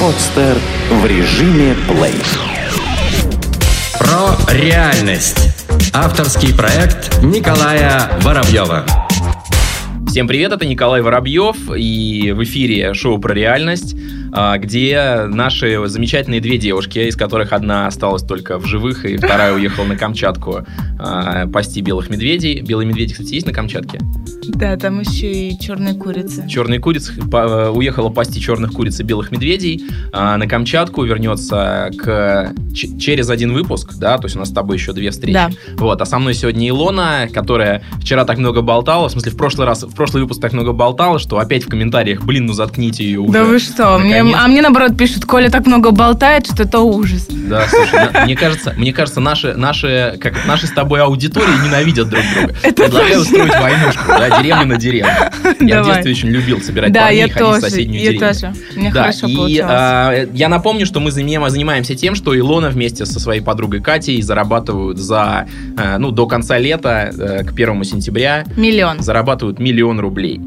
Подстер в режиме плей. Про реальность. Авторский проект Николая Воробьева. Всем привет, это Николай Воробьев, и в эфире шоу про реальность, где наши замечательные две девушки, из которых одна осталась только в живых, и вторая уехала на Камчатку а, пасти белых медведей. Белые медведи, кстати, есть на Камчатке? Да, там еще и черные курицы. Черные курицы по- уехала пасти черных куриц и белых медведей а, на Камчатку, вернется к, через один выпуск, да, то есть у нас с тобой еще две встречи. Да. Вот, а со мной сегодня Илона, которая вчера так много болтала, в смысле, в прошлый раз, в прошлый выпуск так много болтала, что опять в комментариях, блин, ну заткните ее уже. Да вы что? Мне, Наконец. а мне наоборот пишут, Коля так много болтает, что это ужас. Да, слушай, на- мне кажется, мне кажется, наши, наши, как наши с тобой аудитории ненавидят друг друга. Предлагаю устроить войнушку, да, деревню на деревню. Я в детстве очень любил собирать да, парней я и ходить в соседнюю я деревню. тоже. Мне Да, хорошо и получалось. а, я напомню, что мы заним- занимаемся тем, что Илона вместе со своей подругой Катей зарабатывают за, э, ну, до конца лета, э, к первому сентября, Миллион. зарабатывают миллион рублей.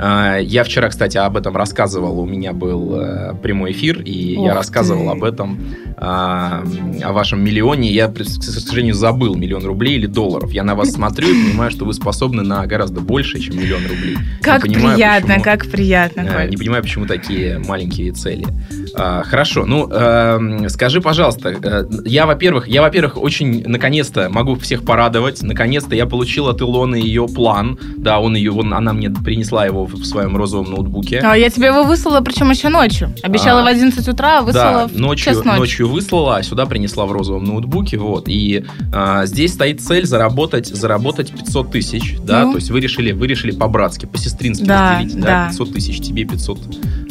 А, Я вчера, кстати, об этом рассказывал. У меня был э, прямой эфир, и Ух я рассказывал ты. об этом, а, о вашем миллионе. Я, к сожалению, забыл миллион рублей или долларов. Я на вас смотрю и понимаю, что вы способны на гораздо больше, чем миллион рублей. Как понимаю, приятно, почему- как приятно, Э, Коль. Не понимаю, почему такие маленькие цели. А, Хорошо, ну эм, скажи, пожалуйста, э, я, во-первых, я, во-первых, очень наконец-то могу всех порадовать. Наконец-то я получил от Илоны ее план. Да, он ее, он, она мне принесла его в своем розовом ноутбуке. А, я тебе его выслала, причем еще ночью. Обещала А, в 11 утра, а выслала да, в ночью, час ночи. ночью выслала, а сюда принесла в розовом ноутбуке, вот. И а, здесь стоит цель заработать, заработать 500 тысяч, да, Ну. то есть вы решили, вы решили по-братски, по-сестрински Да, разделить, да, да. 500 тысяч тебе, 500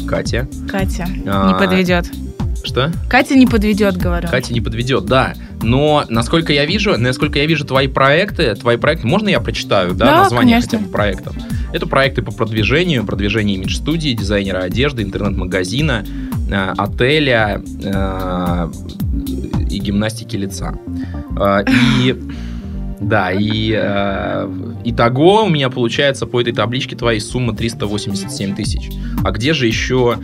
Катя. Катя А, не подведет. Что? Катя не подведет, говорю. Катя не подведет, да. Но насколько я вижу, насколько я вижу твои проекты, твои проекты, можно я прочитаю, да, Да, название конечно. хотя бы проектов? Это проекты по продвижению, продвижению имидж-студии, дизайнера одежды, интернет-магазина, э, отеля э, и гимнастики лица. Э, И да, и э, итого у меня получается по этой табличке твоей сумма 387 тысяч. А где же еще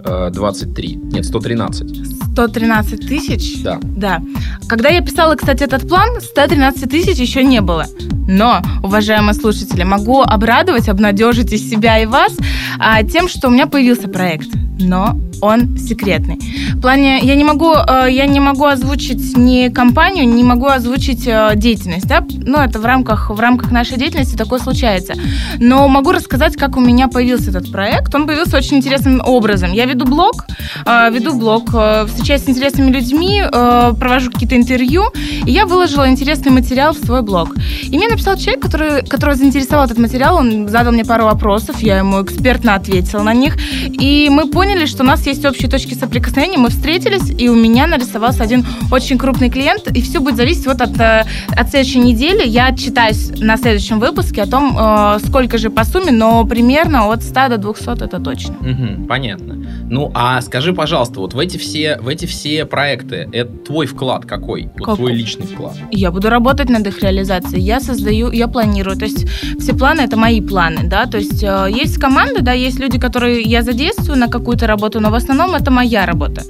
123? Нет, 113. 113 тысяч? Да. Да. Когда я писала, кстати, этот план, 113 тысяч еще не было. Но, уважаемые слушатели, могу обрадовать, обнадежить и себя, и вас а, тем, что у меня появился проект. Но он секретный. В плане, я не могу, э, я не могу озвучить ни компанию, не могу озвучить э, деятельность, да, ну, это в рамках, в рамках нашей деятельности такое случается. Но могу рассказать, как у меня появился этот проект. Он появился очень интересным образом. Я веду блог, э, веду блог, э, встречаюсь с интересными людьми, э, провожу какие-то интервью, и я выложила интересный материал в свой блог. И мне написал человек, который, которого заинтересовал этот материал, он задал мне пару вопросов, я ему экспертно ответила на них, и мы поняли, что у нас есть общие точки соприкосновения, мы встретились, и у меня нарисовался один очень крупный клиент, и все будет зависеть вот от, э, от следующей недели. Я отчитаюсь на следующем выпуске о том, сколько же по сумме, но примерно от 100 до 200 это точно. Мгм, понятно. Ну, а скажи, пожалуйста, вот в эти все, в эти все проекты, это твой вклад какой? Вот Какой? твой личный вклад. Я буду работать над их реализацией. Я создаю, я планирую. То есть все планы это мои планы, да. То есть э, есть команда, да, есть люди, которые я задействую на какую-то работу, но в основном это моя работа.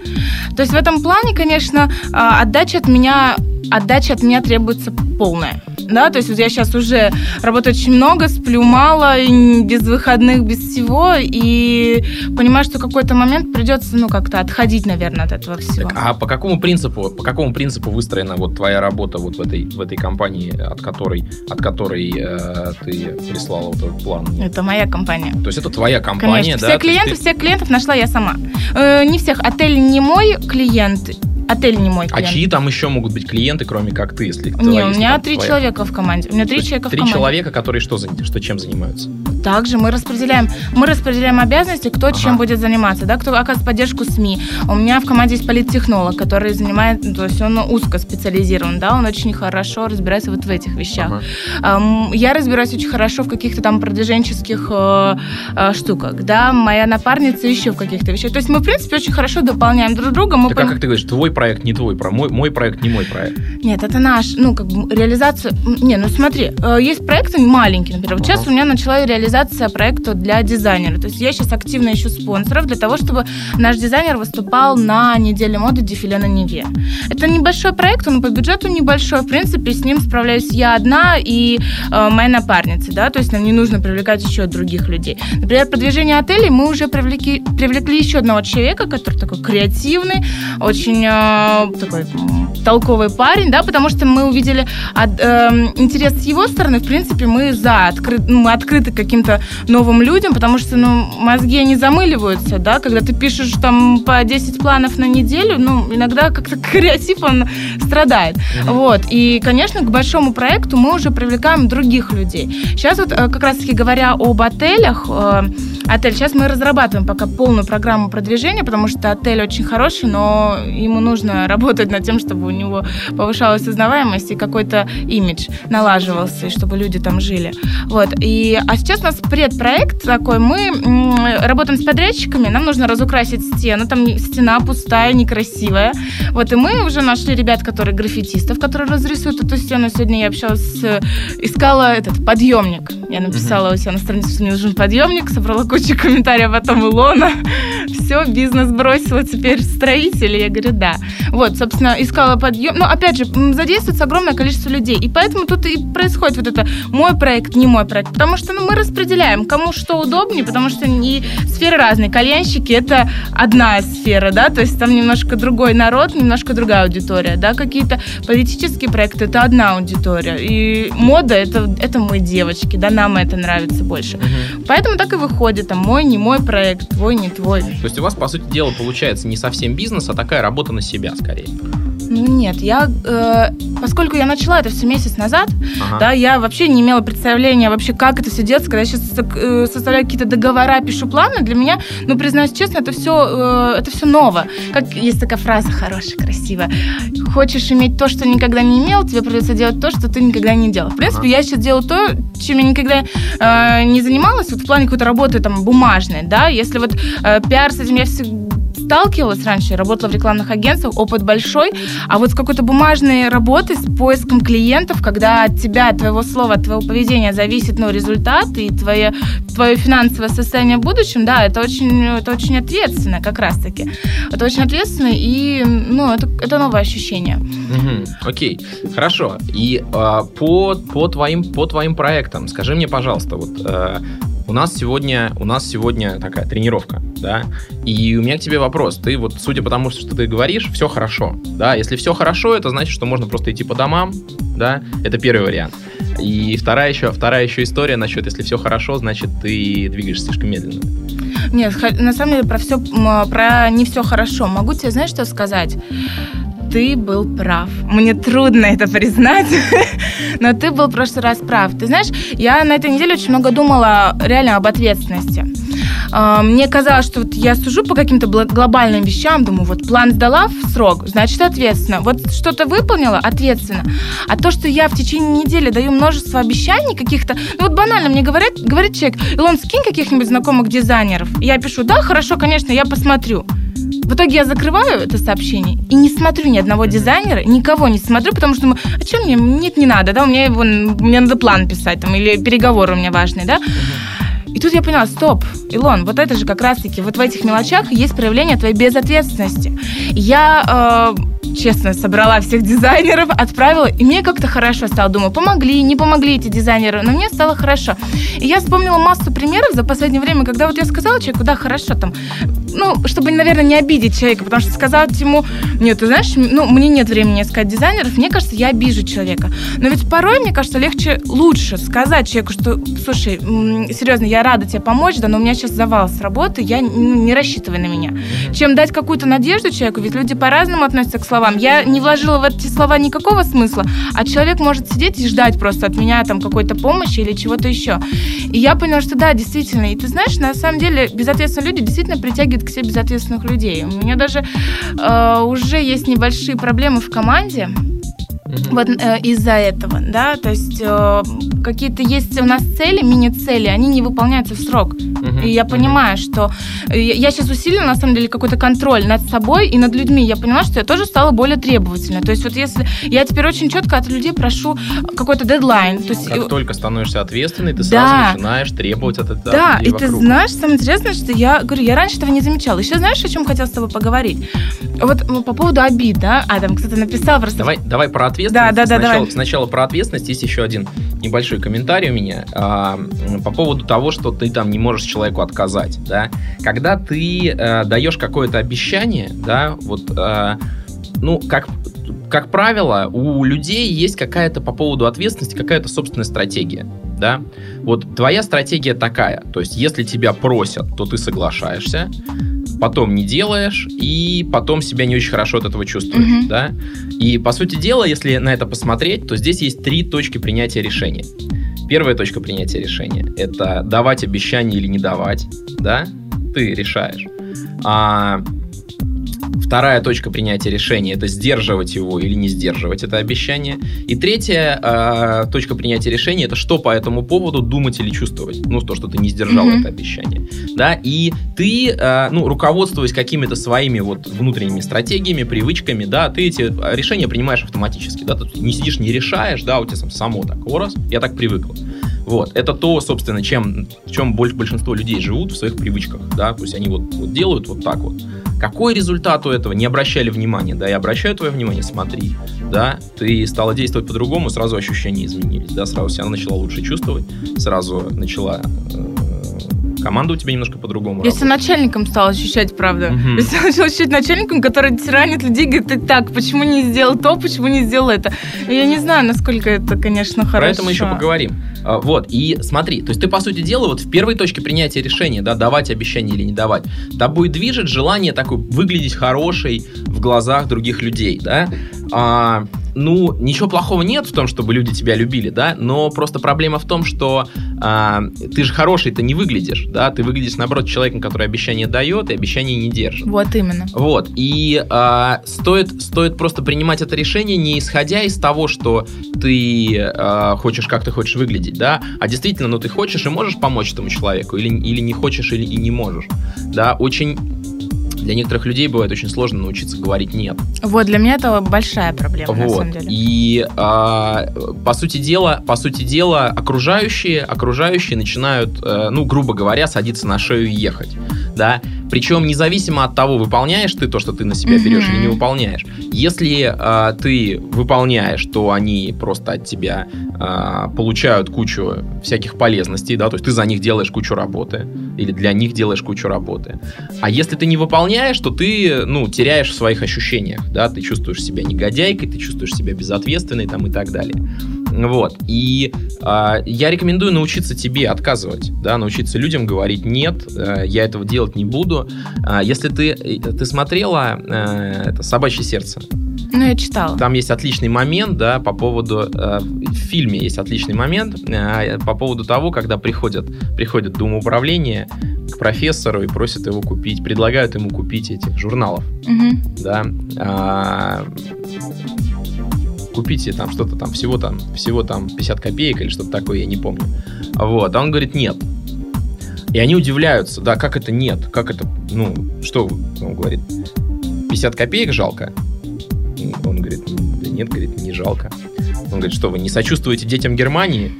То есть в этом плане, конечно, э, отдача от меня, отдача от меня требуется полная. Да, то есть вот я сейчас уже работаю очень много, сплю мало, без выходных, без всего, и понимаю, что какой-то момент придется, ну, как-то отходить, наверное, от этого всего. Так, а по какому принципу, по какому принципу выстроена вот твоя работа вот в этой, в этой компании, от которой, от которой э, ты прислала вот этот план? Это моя компания. То есть это твоя компания, Конечно, да? все клиентов, ты- всех клиентов нашла я сама. Э, не всех. Отель не мой клиент, отель не мой А клиент. чьи там еще могут быть клиенты, кроме как ты, если Не, у меня три твоя- человека в команде. У меня три человека в Три команде. человека, которые что, что чем занимаются? Также мы распределяем, мы распределяем обязанности, кто Ага. чем будет заниматься, да, кто оказывает поддержку СМИ. У меня в команде есть политтехнолог, который занимает, то есть он узко специализирован, да, он очень хорошо разбирается вот в этих вещах. Ага. Я разбираюсь очень хорошо в каких-то там продвиженческих э, э, штуках, да, моя напарница еще в каких-то вещах. То есть мы, в принципе, очень хорошо дополняем друг друга. Мы Так а пон- как ты говоришь, твой проект не твой, мой, мой проект не мой проект. Нет, это наш, ну, как бы реализация... Не, ну смотри, э, есть проекты маленькие, например. Вот Ага. сейчас у меня начала реализация реализация проекта для дизайнера. То есть я сейчас активно ищу спонсоров для того, чтобы наш дизайнер выступал на неделе моды дефиле на Неве. Это небольшой проект, он по бюджету небольшой. В принципе, с ним справляюсь я одна и э, моя напарница, да, то есть нам не нужно привлекать еще других людей. Например, продвижение отелей мы уже привлекли, привлекли еще одного человека, который такой креативный, очень э, такой толковый парень, да, потому что мы увидели от, э, интерес с его стороны, в принципе, мы за, откры, ну, мы открыты каким-то новым людям, потому что, ну, мозги, они замыливаются, да, когда ты пишешь там по 10 планов на неделю, ну, иногда как-то креатив, он страдает, mm-hmm. вот, и, конечно, к большому проекту мы уже привлекаем других людей. Сейчас вот, э, как раз-таки говоря об отелях, э, отель, сейчас мы разрабатываем пока полную программу продвижения, потому что отель очень хороший, но ему нужно работать над тем, чтобы у него повышалась узнаваемость и какой-то имидж налаживался, и чтобы люди там жили. Вот. И, а сейчас у нас предпроект такой, мы работаем с подрядчиками, нам нужно разукрасить стену, там стена пустая, некрасивая. Вот, и мы уже нашли ребят, которые граффитистов, которые разрисуют эту стену. Сегодня я общалась с... искала этот подъемник. Я написала у себя на странице, что мне нужен подъемник, собрала кучу комментариев, потом Илона. Все, бизнес бросила, теперь строители. Я говорю, да. Вот, собственно, искала подъем. Но, опять же, задействуется огромное количество людей. И поэтому тут и происходит вот это мой проект, не мой проект. Потому что ну, мы распределяем, кому что удобнее, потому что и сферы разные. Кальянщики — это одна сфера, да, то есть там немножко другой народ, немножко другая аудитория, да, какие-то политические проекты — это одна аудитория. И мода — это, это мы, девочки, да, нам это нравится больше. Угу. Поэтому так и выходит, там, мой, не мой проект, твой, не твой. То есть у вас, по сути дела, получается не совсем бизнес, а такая работа на себя, скорее. Ну нет, я, э, поскольку я начала это все месяц назад, ага. да, я вообще не имела представления вообще, как это все делается, когда я сейчас э, составляю какие-то договора, пишу планы, для меня, ну, признаюсь честно, это все, э, это все ново. Как есть такая фраза хорошая, красивая. Хочешь иметь то, что никогда не имел, тебе придется делать то, что ты никогда не делал. В принципе, я сейчас делаю то, чем я никогда э, не занималась, вот в плане какой-то работы там бумажной, да, если вот э, пиар с этим я всегда сталкивалась раньше, работала в рекламных агентствах, опыт большой, а вот с какой-то бумажной работой, с поиском клиентов, когда от тебя, от твоего слова, от твоего поведения зависит ну, результат и твое, твое финансовое состояние в будущем, да, это очень, это очень ответственно как раз-таки. Это очень ответственно и, ну, это, это новое ощущение. Угу, окей, хорошо. И э, по, по, твоим, по твоим проектам, скажи мне, пожалуйста, вот э, у нас сегодня, у нас сегодня такая тренировка, да, и у меня к тебе вопрос. Ты вот, судя по тому, что ты говоришь, все хорошо, да, если все хорошо, это значит, что можно просто идти по домам, да, это первый вариант. И вторая еще, вторая еще история насчет, если все хорошо, значит, ты двигаешься слишком медленно. Нет, на самом деле про все, про не все хорошо. Могу тебе, знаешь, что сказать? Ты был прав. Мне трудно это признать, но ты был в прошлый раз прав. Ты знаешь, я на этой неделе очень много думала реально об ответственности. А, мне казалось, что вот я сужу по каким-то глобальным вещам, думаю, вот план сдала в срок, значит ответственно. Вот что-то выполнила, ответственно. А то, что я в течение недели даю множество обещаний каких-то, ну вот банально мне говорит, говорит человек, Илон, скинь каких-нибудь знакомых дизайнеров. Я пишу, да, хорошо, конечно, я посмотрю. В итоге я закрываю это сообщение и не смотрю ни одного дизайнера, никого не смотрю, потому что думаю, а что мне? Нет, не надо, да, у меня, вон, мне надо план писать, там, или переговоры у меня важные, да. И тут я поняла, стоп, Илон, вот это же как раз-таки, вот в этих мелочах есть проявление твоей безответственности. Я э, честно, собрала всех дизайнеров, отправила, и мне как-то хорошо стало. Думаю, помогли, не помогли эти дизайнеры, но мне стало хорошо. И я вспомнила массу примеров за последнее время, когда вот я сказала человеку, да, хорошо, там, ну, чтобы, наверное, не обидеть человека, потому что сказать ему, нет, ты знаешь, ну, мне нет времени искать дизайнеров, мне кажется, я обижу человека. Но ведь порой, мне кажется, легче, лучше сказать человеку, что, слушай, серьезно, я рада тебе помочь, да, но у меня сейчас завал с работы, я не рассчитывай на меня. Чем дать какую-то надежду человеку, ведь люди по-разному относятся к словам. Я не вложила в эти слова никакого смысла, а человек может сидеть и ждать просто от меня там какой-то помощи или чего-то еще. И я поняла, что да, действительно. И ты знаешь, на самом деле безответственные люди действительно притягивают к себе безответственных людей. У меня даже э, уже есть небольшие проблемы в команде. Вот э, из-за этого, да, то есть э, какие-то есть у нас цели, мини-цели, они не выполняются в срок. Мгм, И я понимаю, что э, я я сейчас усилила, на самом деле, какой-то контроль над собой и над людьми. Я поняла, что я тоже стала более требовательной. То есть вот если... Я теперь очень четко от людей прошу какой-то дедлайн. То есть, Как э, только становишься ответственной, ты Да. сразу начинаешь требовать от этого Да, людей и ты вокруг. знаешь, самое интересное, что я говорю, я раньше этого не замечала. Еще знаешь, о чем хотела с тобой поговорить? Вот ну, по поводу обид, да? Адам, кто-то написал просто... Давай, давай про ответственность. Да, да, да, сначала, давай. сначала про ответственность. Есть еще один небольшой комментарий у меня а, по поводу того, что ты там не можешь человеку отказать. Да? Когда ты э, даешь какое-то обещание, да, вот, э, ну, как, как правило, у людей есть какая-то по поводу ответственности, какая-то собственная стратегия. Да? Вот твоя стратегия такая. То есть, если тебя просят, то ты соглашаешься, потом не делаешь, и потом себя не очень хорошо от этого чувствуешь, Мгм. да? И, по сути дела, если на это посмотреть, то здесь есть три точки принятия решения. Первая точка принятия решения – это давать обещание или не давать, да? Ты решаешь. А вторая точка принятия решения – это сдерживать его или не сдерживать это обещание. И третья а, точка принятия решения – это что по этому поводу думать или чувствовать. Ну, то, что ты не сдержал Мгм. это обещание. Да? И ты, а, ну, руководствуясь какими-то своими вот внутренними стратегиями, привычками, да, ты эти решения принимаешь автоматически. Да? Ты не сидишь, не решаешь, да, у тебя там само так, о, раз, я так привыкла. Вот, это то, собственно, чем, в чем больше большинство людей живут в своих привычках, да, то есть они вот, вот делают вот так вот. Какой результат у этого? Не обращали внимания, да, я обращаю твое внимание, смотри, да, ты стала действовать по-другому, сразу ощущения изменились, да, сразу себя начала лучше чувствовать, сразу начала э, команда у тебя немножко по-другому Я себя начальником стала ощущать, правда. Мгм. Я себя начала ощущать начальником, который тиранит людей, говорит, ты так, почему не сделал то, почему не сделал это. И я не знаю, насколько это, конечно, хорошо. Про это мы еще поговорим. А, Вот, и смотри, то есть ты, по сути дела, вот в первой точке принятия решения, да, давать обещание или не давать, тобой движет желание такой выглядеть хорошей в глазах других людей, да. А, ну, ничего плохого нет в том, чтобы люди тебя любили, да, но просто проблема в том, что а, ты же хороший-то не выглядишь, да, ты выглядишь, наоборот, человеком, который обещание дает и обещание не держит. Вот именно. Вот, и а, стоит, стоит просто принимать это решение, не исходя из того, что ты а, хочешь, как ты хочешь выглядеть, да, а действительно, ну ты хочешь и можешь помочь этому человеку, или, или не хочешь, или и не можешь, да, очень... Для некоторых людей бывает очень сложно научиться говорить нет. Вот, для меня это большая проблема, на Вот. самом деле. И а, по сути дела, по сути дела, окружающие, окружающие начинают, э, ну, грубо говоря, садиться на шею и ехать, да. Причем независимо от того, выполняешь ты то, что ты на себя берешь, Мгм. или не выполняешь. Если а, ты выполняешь, то они просто от тебя а, получают кучу всяких полезностей, да, то есть ты за них делаешь кучу работы или для них делаешь кучу работы. А если ты не выполняешь, то ты, ну, теряешь в своих ощущениях, да, ты чувствуешь себя негодяйкой, ты чувствуешь себя безответственной там и так далее. Вот. И а, я рекомендую научиться тебе отказывать, да, научиться людям говорить нет, э, я этого делать не буду. А, если ты, э, ты смотрела э, это «Собачье сердце», Ну, я читала. там есть отличный момент, да, по поводу... э, в фильме есть отличный момент э, по поводу того, когда приходят, приходят Думоуправление к профессору и просят его купить, предлагают ему купить этих журналов, Мгм. да. а, купите там что-то там, всего там, всего там 50 копеек или что-то такое, я не помню. Вот, а он говорит, нет. И они удивляются, да, как это нет, как это, ну, что, он говорит, 50 копеек жалко? Он говорит, да нет, говорит, не жалко. Он говорит, что вы не сочувствуете детям Германии?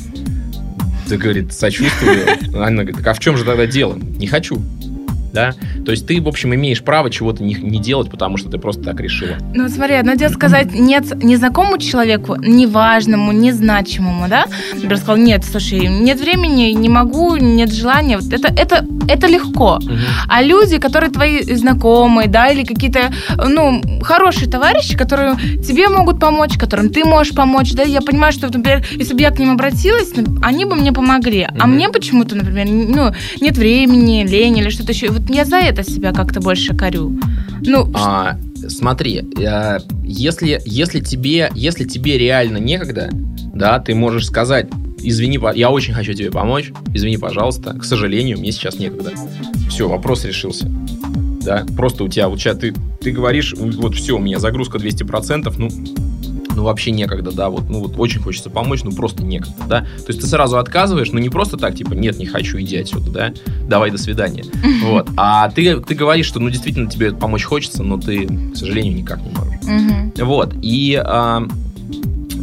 Да, говорит, сочувствую. Она говорит, а в чем же тогда дело? Не хочу. Да? То есть ты, в общем, имеешь право чего-то не, не делать, потому что ты просто так решила. Ну, смотри, одно дело сказать нет незнакомому человеку, неважному, незначимому, да? Например, сказал, нет, слушай, нет времени, не могу, нет желания. Вот это, это, это легко. А люди, которые твои знакомые, да, или какие-то, ну, хорошие товарищи, которые тебе могут помочь, которым ты можешь помочь, да, я понимаю, что, например, если бы я к ним обратилась, ну, они бы мне помогли, а Мгм. мне почему-то, например, ну, нет времени, лень или что-то еще. Вот я за это себя как-то больше корю. Ну, А, смотри, э, если, если, тебе, если тебе реально некогда, да, ты можешь сказать, извини, я очень хочу тебе помочь, извини, пожалуйста, к сожалению, мне сейчас некогда. Все, вопрос решился. Да, просто у тебя, у тебя ты, ты говоришь, вот все, у меня загрузка 200%, ну, ну вообще некогда, да, вот, ну вот очень хочется помочь, ну просто некогда, да. То есть ты сразу отказываешь, ну не просто так, типа, нет, не хочу, иди отсюда, да, давай, до свидания. Вот. А ты, ты говоришь, что, ну действительно тебе помочь хочется, но ты, к сожалению, никак не можешь. Вот. И а,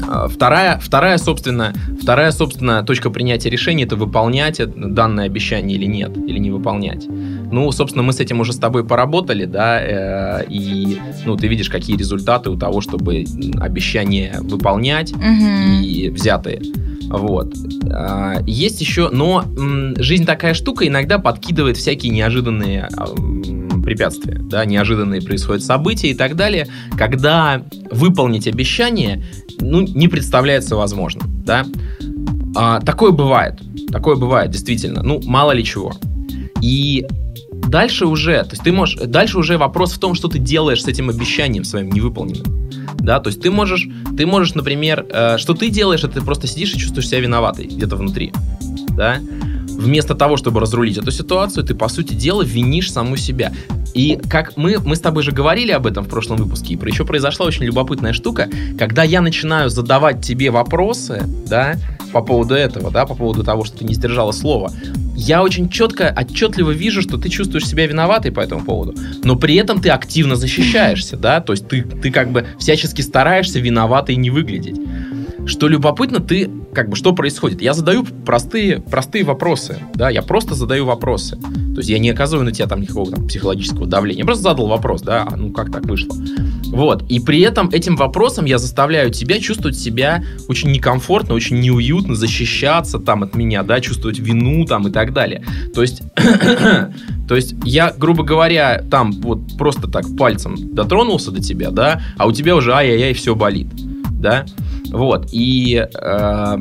а, вторая, вторая, собственно, вторая, собственно, точка принятия решения это выполнять данное обещание или нет, или не выполнять. Ну, собственно, мы с этим уже с тобой поработали, да, э, и ну, ты видишь, какие результаты у того, чтобы обещания выполнять Мгм. и взятые. Вот. А, Есть еще, но жизнь такая штука, иногда подкидывает всякие неожиданные а, препятствия, да, неожиданные происходят события и так далее, когда выполнить обещание, ну, не представляется возможным, да. А, такое бывает, такое бывает, действительно, ну, мало ли чего. И дальше уже, то есть ты можешь, дальше уже вопрос в том, что ты делаешь с этим обещанием своим невыполненным. Да, то есть ты можешь, ты можешь, например, э, что ты делаешь, это ты просто сидишь и чувствуешь себя виноватой где-то внутри, да. Вместо того, чтобы разрулить эту ситуацию, ты, по сути дела, винишь саму себя. И как мы, мы с тобой же говорили об этом в прошлом выпуске, и еще произошла очень любопытная штука, когда я начинаю задавать тебе вопросы, да, по поводу этого, да, по поводу того, что ты не сдержала слова, я очень четко, отчетливо вижу, что ты чувствуешь себя виноватой по этому поводу, но при этом ты активно защищаешься, да, то есть ты, ты как бы всячески стараешься виноватой не выглядеть. Что любопытно, ты как бы что происходит? Я задаю простые, простые вопросы, да, я просто задаю вопросы. То есть я не оказываю на тебя там никакого там, психологического давления. Я просто задал вопрос, да, а ну как так вышло. Вот. И при этом этим вопросом я заставляю тебя чувствовать себя очень некомфортно, очень неуютно, защищаться там от меня, да, чувствовать вину там и так далее. То есть, то есть я, грубо говоря, там вот просто так пальцем дотронулся до тебя, да, а у тебя уже ай-яй-яй все болит, да. Вот. И э,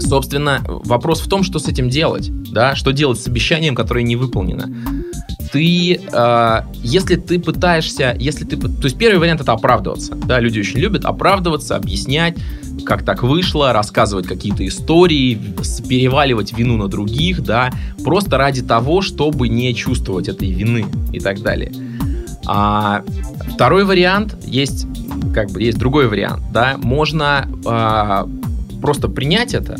собственно, вопрос в том, что с этим делать, да, что делать с обещанием, которое не выполнено. Ты, э, если ты пытаешься, если ты, то есть первый вариант это оправдываться, да, люди очень любят оправдываться, объяснять, как так вышло, рассказывать какие-то истории, переваливать вину на других, да, просто ради того, чтобы не чувствовать этой вины и так далее. А второй вариант есть, как бы есть другой вариант, да, можно а, просто принять это,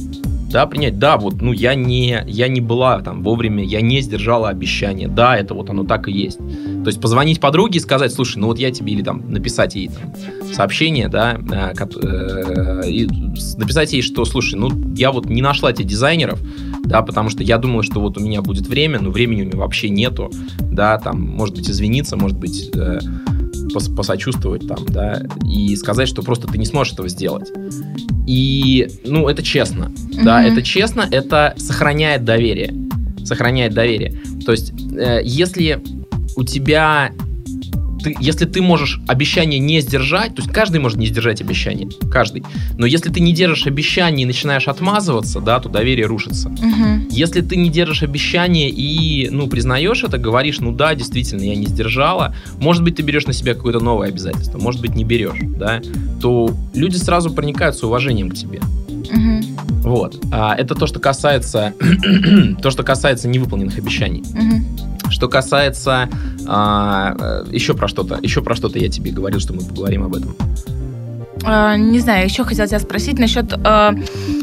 да, принять, да, вот, ну, я не, я не была там вовремя, я не сдержала обещание, да, это вот оно так и есть. То есть позвонить подруге и сказать, слушай, ну вот я тебе, или там написать ей там, сообщение, да, э, э, и написать ей, что, слушай, ну я вот не нашла тебе дизайнеров, да, потому что я думала, что вот у меня будет время, но времени у меня вообще нету, да, там, может быть, извиниться, может быть, э, пос- посочувствовать там, да, и сказать, что просто ты не сможешь этого сделать. И, ну, это честно, да, Мгм. это честно, это сохраняет доверие, сохраняет доверие. То есть, э, если у тебя ты, если ты можешь обещание не сдержать, то есть каждый может не сдержать обещание, каждый. Но если ты не держишь обещание и начинаешь отмазываться, да, то доверие рушится. Мгм. Если ты не держишь обещание и, ну, признаешь это, говоришь, ну да, действительно, я не сдержала, может быть, ты берешь на себя какое-то новое обязательство, может быть, не берешь, да, то люди сразу проникаются уважением к тебе. Мгм. Вот. А, это то, что касается, то, что касается невыполненных обещаний. Мгм. Что касается а, э, еще про что-то, еще про что-то я тебе говорил, что мы поговорим об этом. А, Не знаю, еще хотела тебя спросить насчет, э,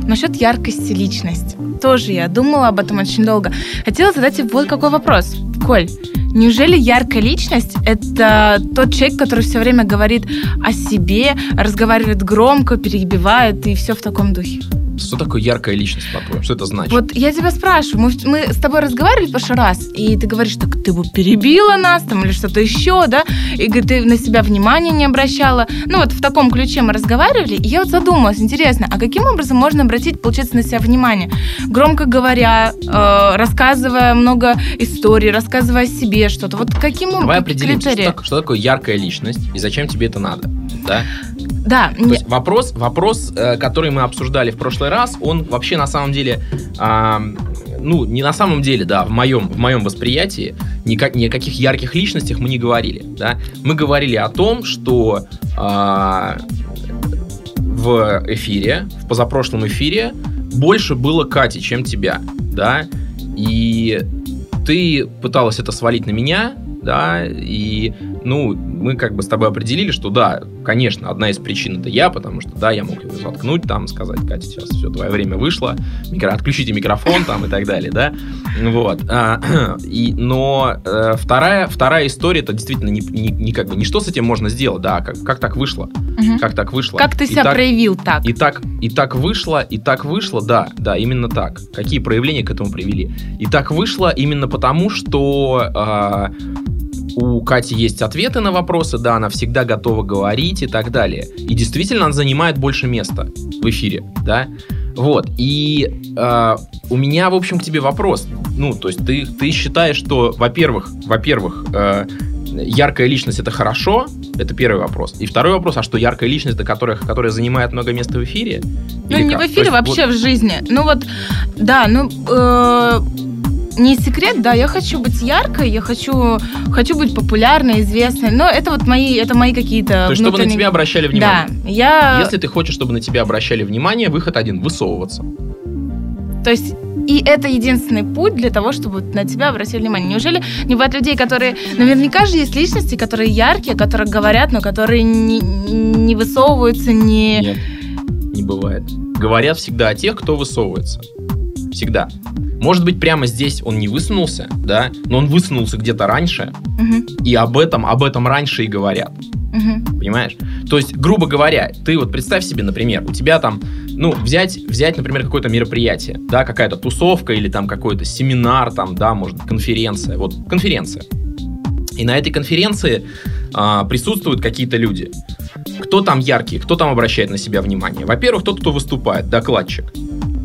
насчет яркости личности. Тоже я думала об этом очень долго. Хотела задать тебе вот какой вопрос. Коль, неужели яркая личность — это тот человек, который все время говорит о себе, разговаривает громко, перебивает и все в таком духе? Что такое яркая личность, по-твоему? Что это значит? Вот я тебя спрашиваю, мы, мы с тобой разговаривали в прошлый раз, и ты говоришь, так ты бы перебила нас там или что-то еще, да, и говорит, ты на себя внимания не обращала. Ну вот в таком ключе мы разговаривали, и я вот задумалась, интересно, а каким образом можно обратить, получается, на себя внимание? Громко говоря, э, рассказывая много историй, рассказывая о себе что-то. Вот каким Давай образом определим, что, так- что такое яркая личность и зачем тебе это надо. Да? Да, То не- есть вопрос, вопрос, э, который мы обсуждали в прошлый раз, он вообще на самом деле, ам, ну, не на самом деле, да, в моем, в моем восприятии никак, ни о каких ярких личностях мы не говорили, да. Мы говорили о том, что а, в эфире, в позапрошлом эфире больше было Кати, чем тебя, да, и ты пыталась это свалить на меня, да, и, ну, мы как бы с тобой определили, что да, конечно, одна из причин это я, потому что да, я мог его заткнуть, там, сказать, Катя, сейчас все, твое время вышло, микро, отключите микрофон там и так далее, да, вот. А, и, но э, вторая, вторая история, это действительно не, не, не как бы, не что с этим можно сделать, да, как, как так вышло, Мгм. как так вышло. Как ты И себя так- проявил так? и так, и так вышло, и так вышло, да, да, именно так. Какие проявления к этому привели? И так вышло именно потому, что а, у Кати есть ответы на вопросы, да, она всегда готова говорить и так далее. И действительно, она занимает больше места в эфире, да. Вот, и а, у меня, в общем, к тебе вопрос. Ну, то есть ты, ты считаешь, что, во-первых, во-первых, э, яркая личность это хорошо, это первый вопрос. И второй вопрос, а что яркая личность, это которая, которая занимает много места в эфире? Ну, Или не как? в эфире, есть вообще вот- в жизни. Ну вот, да, ну, э, не секрет, да, я хочу быть яркой, я хочу, хочу быть популярной, известной, но это вот мои, это мои какие-то то есть, чтобы на внутренние- тебя обращали Да, внимание. я, Если ты хочешь, чтобы на тебя обращали внимание, выход один – высовываться. то есть и это единственный путь для того, чтобы на тебя обратили внимание. Неужели не бывает людей, которые... Наверняка же есть личности, которые яркие, которые говорят, но которые не, не высовываются, не... Нет, не бывает. Говорят всегда о тех, кто высовывается. Всегда. Может быть, прямо здесь он не высунулся, да, но он высунулся где-то раньше, Мгм, и об этом, об этом раньше и говорят. мгм. Понимаешь? То есть, грубо говоря, ты вот представь себе, например, у тебя там, ну, взять, взять, например, какое-то мероприятие, да, какая-то тусовка или там какой-то семинар, там, да, может, конференция. Вот конференция. И на этой конференции а, присутствуют какие-то люди. Кто там яркий, кто там обращает на себя внимание? Во-первых, тот, кто выступает, докладчик.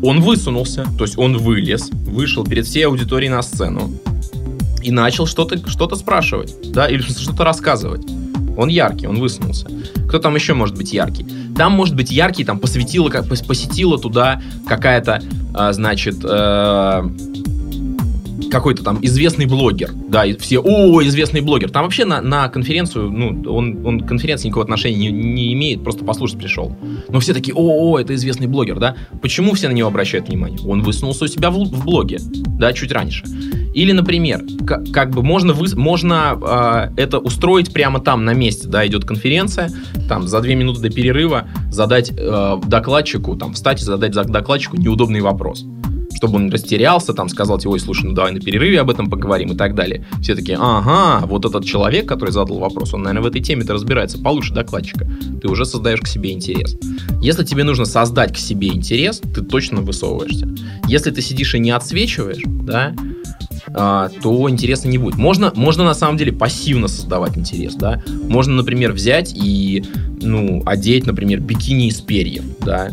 Он высунулся, то есть он вылез, вышел перед всей аудиторией на сцену и начал что-то что спрашивать, да, или что-то рассказывать. Он яркий, он высунулся. Кто там еще может быть яркий? Там может быть яркий, там посветила, как пос- посетила туда какая-то, а, значит, э, какой-то там известный блогер, да, и все, о, известный блогер. Там вообще на, на конференцию, ну, он, он к конференции никакого отношения не, не имеет, просто послушать пришел. Но все такие, о, о, это известный блогер, да. Почему все на него обращают внимание? Он высунулся у себя в, в блоге, да, чуть раньше. Или, например, как, как бы можно, выс- можно э, это устроить прямо там, на месте, да, идет конференция, там за две минуты до перерыва задать э, докладчику, там, встать и задать за- докладчику неудобный вопрос чтобы он растерялся, там, сказал тебе, ой, слушай, ну давай на перерыве об этом поговорим и так далее. Все такие, ага, вот этот человек, который задал вопрос, он, наверное, в этой теме-то разбирается получше докладчика. Ты уже создаешь к себе интерес. Если тебе нужно создать к себе интерес, ты точно высовываешься. Если ты сидишь и не отсвечиваешь, да, а, то интересно не будет. Можно, можно на самом деле пассивно создавать интерес, да. Можно, например, взять и, ну, одеть, например, бикини из перьев, да,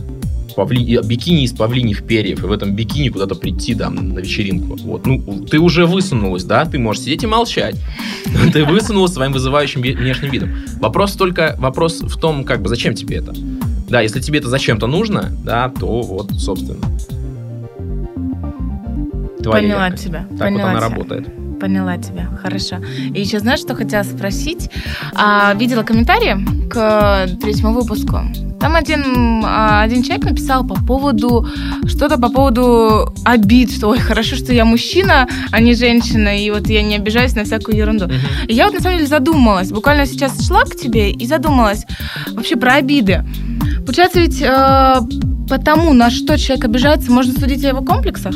павли... бикини из павлиньих перьев, и в этом бикини куда-то прийти там на вечеринку. Вот, ну, ты уже высунулась, да, ты можешь сидеть и молчать. Ты высунулась своим вызывающим внешним видом. Вопрос только, вопрос в том, как бы, зачем тебе это? Да, если тебе это зачем-то нужно, да, то вот, собственно. Твоя Поняла яркость. тебя. Так поняла вот она тебя. работает. Поняла тебя, хорошо. И еще знаешь, что хотела спросить? А, видела комментарии к третьему выпуску. Там один, а, один человек написал по поводу, что-то по поводу обид, что, ой, хорошо, что я мужчина, а не женщина, и вот я не обижаюсь на всякую ерунду. Мгм. И я вот на самом деле задумалась, буквально сейчас шла к тебе и задумалась вообще про обиды. Получается ведь э, потому, на что человек обижается, можно судить о его комплексах?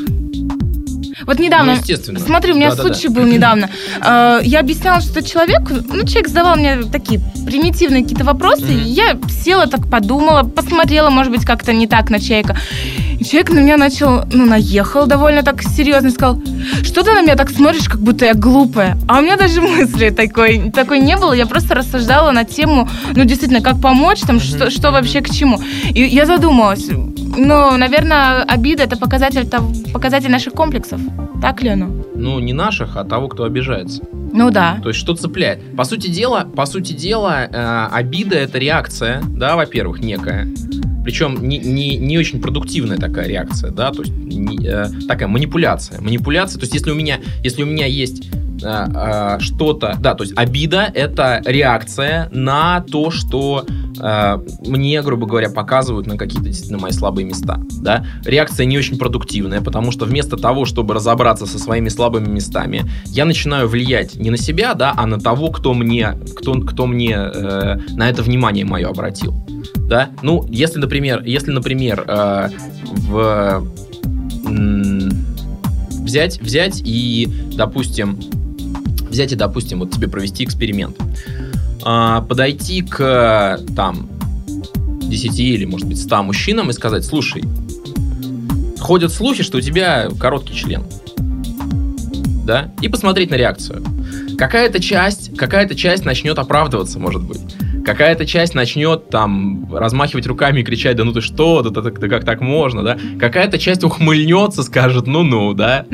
Вот недавно... Ну, естественно. Смотри, у меня Да-да-да. случай был недавно. Э, Я объясняла, что человек, ну, человек задавал мне такие примитивные какие-то вопросы, Мгм. и я села так подумала, посмотрела, может быть, как-то не так на человека. И человек на меня начал, ну, наехал довольно так серьезно, сказал, что ты на меня так смотришь, как будто я глупая. А у меня даже мысли такой, такой не было, я просто рассуждала на тему, ну, действительно, как помочь, там, что, что вообще к чему. И я задумалась, ну, наверное, обида это показатель, того- показатель наших комплексов. Так ли оно? Ну, не наших, а того, кто обижается. Ну да. То есть что цепляет? По сути дела, по сути дела, э, обида это реакция, да, во-первых, некая. Причем не, не, не очень продуктивная такая реакция, да, то есть не- э, такая манипуляция. Манипуляция, то есть если у меня, если у меня есть а, а, что-то, да, то есть обида это реакция на то, что а, мне, грубо говоря, показывают на какие-то действительно мои слабые места, да. Реакция не очень продуктивная, потому что вместо того, чтобы разобраться со своими слабыми местами, я начинаю влиять не на себя, да, а на того, кто мне, кто, кто мне э, на это внимание мое обратил, да. Ну, если, например, если, например, э, в взять, взять и, допустим, взять и, допустим, вот тебе провести эксперимент. А, подойти к, там, 10 или, может быть, 100 мужчинам и сказать, слушай, ходят слухи, что у тебя короткий член. Да? И посмотреть на реакцию. Какая-то часть, какая-то часть начнет оправдываться, может быть. Какая-то часть начнет там размахивать руками и кричать, да ну ты что, да, да, да как так можно, да? Какая-то часть ухмыльнется, скажет, ну-ну, да?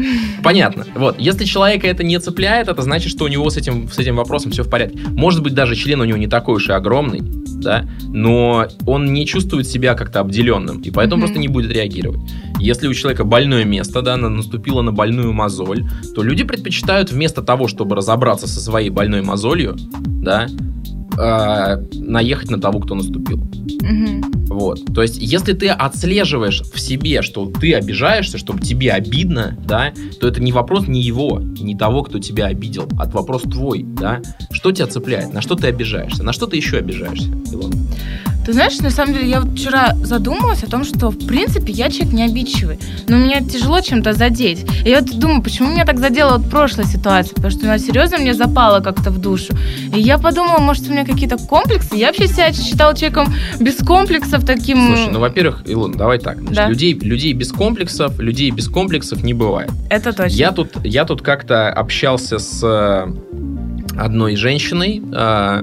Понятно. Вот, если человека это не цепляет, это значит, что у него с этим, с этим вопросом все в порядке. Может быть, даже член у него не такой уж и огромный, да, но он не чувствует себя как-то обделенным, и поэтому mm-hmm. просто не будет реагировать. Если у человека больное место, да, наступило на больную мозоль, то люди предпочитают вместо того, чтобы разобраться со своей больной мозолью, да, э, наехать на того, кто наступил. Угу. Вот. То есть, если ты отслеживаешь в себе, что ты обижаешься, что тебе обидно, да, то это не вопрос не его, не того, кто тебя обидел, а вопрос твой, да. Что тебя цепляет? На что ты обижаешься? На что ты еще обижаешься, Илона? Ты знаешь, на самом деле, я вот вчера задумалась о том, что, в принципе, я человек не обидчивый, но меня тяжело чем-то задеть. И я вот думаю, почему меня так задела вот прошлая ситуация, потому что она серьезно мне запала как-то в душу. И я подумала, может, у меня какие-то комплексы. Я вообще себя считала человеком без комплексов таким... Слушай, ну, во-первых, Илон, давай так. Значит, да. людей, людей без комплексов, людей без комплексов не бывает. Это точно. Я тут, я тут как-то общался с э, одной женщиной, э,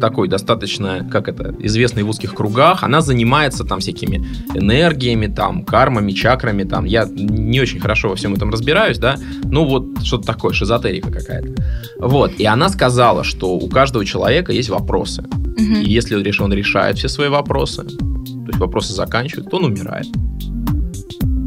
такой достаточно, как это, известной в узких кругах. Она занимается там всякими энергиями, там, кармами, чакрами, там. Я не очень хорошо во всем этом разбираюсь, да. Ну, вот что-то такое, шизотерика какая-то. Вот. И она сказала, что у каждого человека есть вопросы. Угу. И если он решает все свои вопросы, то есть вопросы заканчивает, то он умирает.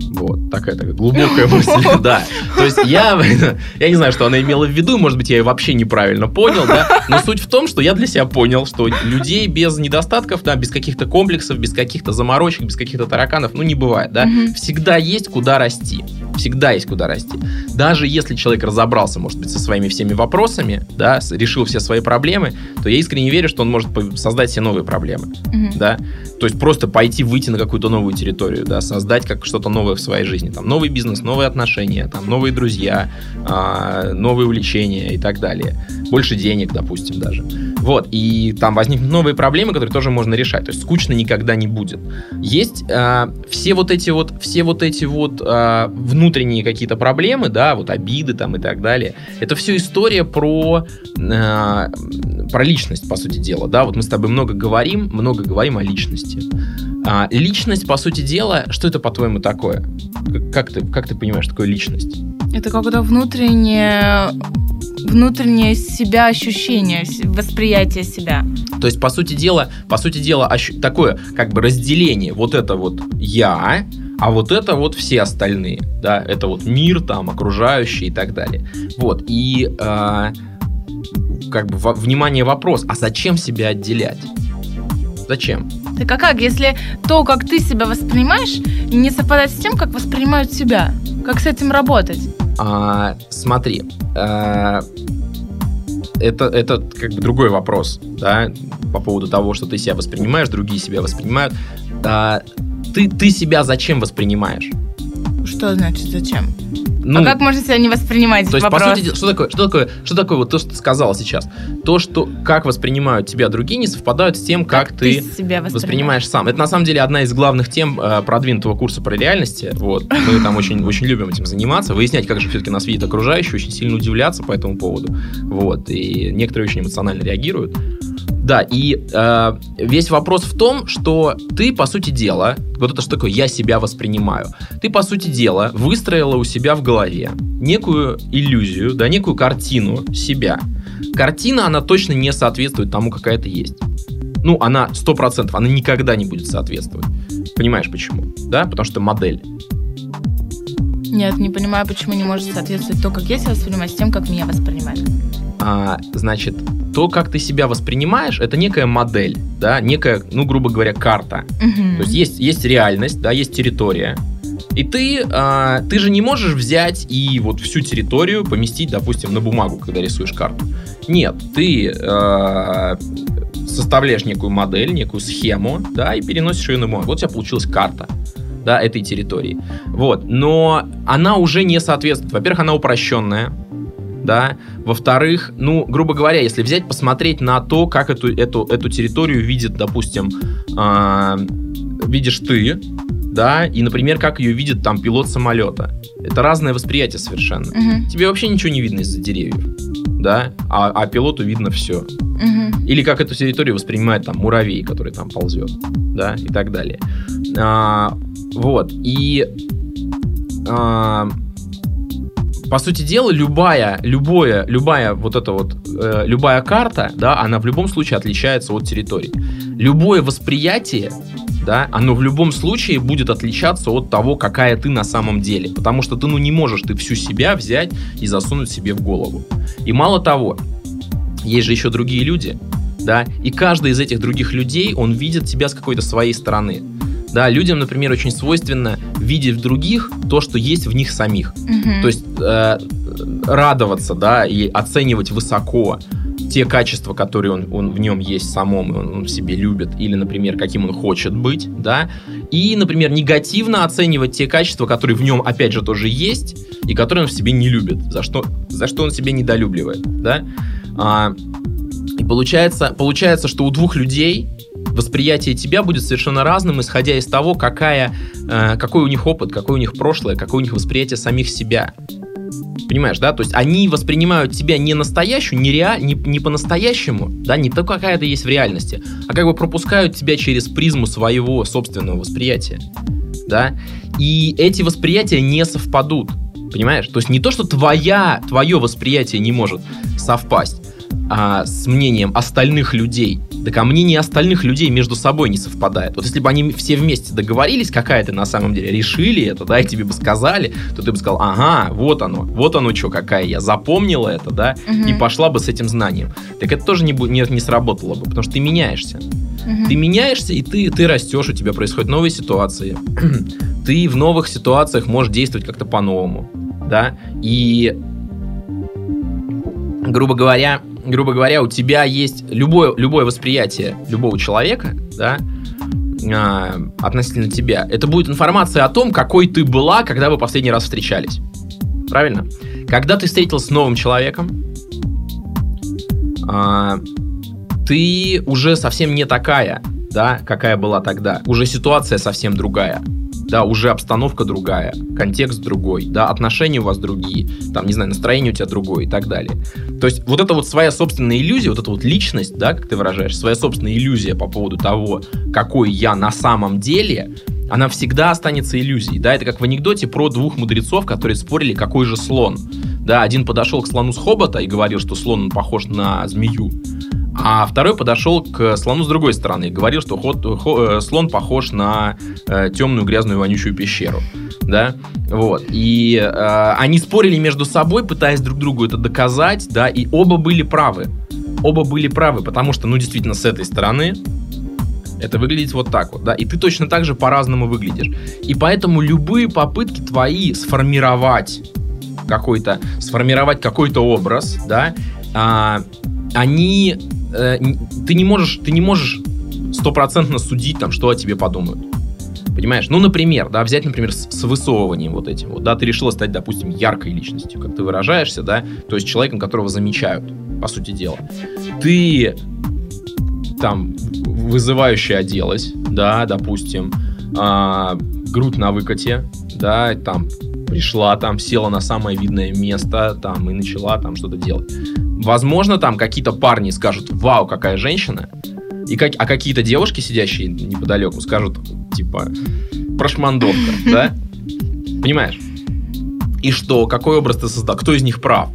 Вот, такая такая глубокая мысль, да. То есть я, я не знаю, что она имела в виду, может быть, я ее вообще неправильно понял, да, но суть в том, что я для себя понял, что людей без недостатков, да, без каких-то комплексов, без каких-то заморочек, без каких-то тараканов, ну, не бывает, да. Всегда есть куда расти. Всегда есть куда расти. Даже если человек разобрался, может быть, со своими всеми вопросами, да, решил все свои проблемы, то я искренне верю, что он может создать все новые проблемы, да. То есть просто пойти, выйти на какую-то новую территорию, да, создать как что-то новое в своей жизни. Там новый бизнес, новые отношения, там новые друзья, э, новые увлечения и так далее. Больше денег, допустим, даже. Вот, и там возникнут новые проблемы, которые тоже можно решать. То есть скучно никогда не будет. Есть э, все вот эти вот, все вот эти вот э, внутренние какие-то проблемы, да, вот обиды там и так далее. Это все история про, э, про личность, по сути дела, да. Вот мы с тобой много говорим, много говорим о личности. А, личность, по сути дела, что это, по-твоему, такое? Как ты, как ты понимаешь, такое личность? Это когда внутреннее внутреннее себя ощущение, восприятие себя. То есть, по сути дела, по сути дела, такое как бы разделение. Вот это вот я, а вот это вот все остальные, да, это вот мир там, окружающий и так далее. Вот, и э, как бы во, внимание вопрос, а зачем себя отделять? Зачем? Так а как, если то, как ты себя воспринимаешь, не совпадает с тем, как воспринимают себя? Как с этим работать? А, смотри, а, это, это как бы другой вопрос, да, по поводу того, что ты себя воспринимаешь, другие себя воспринимают. А, ты, ты себя зачем воспринимаешь? Что значит зачем? Ну, а как можно себя не воспринимать? То есть, вопрос? по сути, что такое, что такое, что такое вот то, что ты сказала сейчас? То, что как воспринимают тебя другие, не совпадают с тем, как, как ты, ты себя воспринимаешь. воспринимаешь сам. Это на самом деле одна из главных тем э, продвинутого курса про реальности. Вот мы там очень очень любим этим заниматься, выяснять, как же все-таки нас видит окружающий, очень сильно удивляться по этому поводу. Вот и некоторые очень эмоционально реагируют. Да, и э, весь вопрос в том, что ты, по сути дела, вот это что такое «я себя воспринимаю», ты, по сути дела, выстроила у себя в голове некую иллюзию, да, некую картину себя. Картина, она точно не соответствует тому, какая ты есть. Ну, она сто процентов, она никогда не будет соответствовать. Понимаешь почему? Да, потому что модель. Нет, не понимаю, почему не может соответствовать то, как я себя воспринимаю, с тем, как меня воспринимают. А, значит, то, как ты себя воспринимаешь, это некая модель, да, некая, ну, грубо говоря, карта. Мгм. То есть есть, есть реальность, да, есть территория. И ты, а, ты же не можешь взять и вот всю территорию поместить, допустим, на бумагу, когда рисуешь карту. Нет, ты а, составляешь некую модель, некую схему, да, и переносишь ее на бумагу. Вот у тебя получилась карта, да, этой территории. Вот, но она уже не соответствует. Во-первых, она упрощенная, да. Во-вторых, ну, грубо говоря, если взять, посмотреть на то, как эту, эту, эту территорию видит, допустим, а, видишь ты, да, и, например, как ее видит там пилот самолета. Это разное восприятие совершенно. Мгм. Тебе вообще ничего не видно из-за деревьев, да, а, а пилоту видно все. Мгм. Или как эту территорию воспринимает там муравей, который там ползет, да, и так далее. А, вот, и а, по сути дела, любая, любое, любая вот эта вот, э, любая карта, да, она в любом случае отличается от территории. Любое восприятие, да, оно в любом случае будет отличаться от того, какая ты на самом деле. Потому что ты, ну, не можешь ты всю себя взять и засунуть себе в голову. И мало того, есть же еще другие люди, да, и каждый из этих других людей, он видит тебя с какой-то своей стороны. Да, людям, например, очень свойственно видеть в других то, что есть в них самих. Мгм. То есть э, радоваться, да, и оценивать высоко те качества, которые он, он в нем есть самом, и он, он в себе любит, или, например, каким он хочет быть, да, и, например, негативно оценивать те качества, которые в нем, опять же, тоже есть, и которые он в себе не любит, за что, за что он себя недолюбливает, да. А, и получается, получается, что у двух людей восприятие тебя будет совершенно разным, исходя из того, какая, э, какой у них опыт, какое у них прошлое, какое у них восприятие самих себя. Понимаешь, да? То есть они воспринимают тебя не настоящую, не, реаль... не, не по-настоящему, да, не то, какая ты есть в реальности, а как бы пропускают тебя через призму своего собственного восприятия, да? И эти восприятия не совпадут, понимаешь? То есть не то, что твоя, твое восприятие не может совпасть а, с мнением остальных людей, так а мнение остальных людей между собой не совпадает. Вот если бы они все вместе договорились, какая ты на самом деле, решили это, да, и тебе бы сказали, то ты бы сказал, ага, вот оно, вот оно что, какая я запомнила это, да, Мгм. и пошла бы с этим знанием. Так это тоже не, не, не сработало бы, потому что ты меняешься. Мгм. Ты меняешься, и ты, ты растешь, у тебя происходят новые ситуации. ты в новых ситуациях можешь действовать как-то по-новому, да, и грубо говоря, грубо говоря, у тебя есть любое, любое восприятие любого человека, да, а, относительно тебя. Это будет информация о том, какой ты была, когда вы последний раз встречались. Правильно? Когда ты встретился с новым человеком, а, ты уже совсем не такая, да, какая была тогда. Уже ситуация совсем другая. Да, уже обстановка другая, контекст другой, да, отношения у вас другие, там, не знаю, настроение у тебя другое и так далее. То есть вот эта вот своя собственная иллюзия, вот эта вот личность, да, как ты выражаешь, своя собственная иллюзия по поводу того, какой я на самом деле, она всегда останется иллюзией, да, это как в анекдоте про двух мудрецов, которые спорили, какой же слон. Да, один подошел к слону с хобота и говорил, что слон он похож на змею, а второй подошел к слону с другой стороны и говорил, что ход- хо- э, слон похож на э, темную грязную вонючую пещеру. Да, вот. И э, они спорили между собой, пытаясь друг другу это доказать, да, и оба были правы. Оба были правы, потому что, ну, действительно, с этой стороны это выглядит вот так вот, да, и ты точно так же по-разному выглядишь. И поэтому любые попытки твои сформировать какой-то, сформировать какой-то образ, да, а, они, э, ты не можешь, ты не можешь стопроцентно судить там, что о тебе подумают. Понимаешь? Ну, например, да, взять, например, с, с высовыванием вот этим вот, да, ты решила стать, допустим, яркой личностью, как ты выражаешься, да, то есть человеком, которого замечают, по сути дела. Ты там вызывающе оделась, да, допустим, а, грудь на выкате, да, там пришла, там села на самое видное место, там и начала там что-то делать. Возможно, там какие-то парни скажут, вау, какая женщина, и как, а какие-то девушки, сидящие неподалеку, скажут, типа, прошмандовка, да? Понимаешь? И что? Какой образ ты создал? Кто из них прав?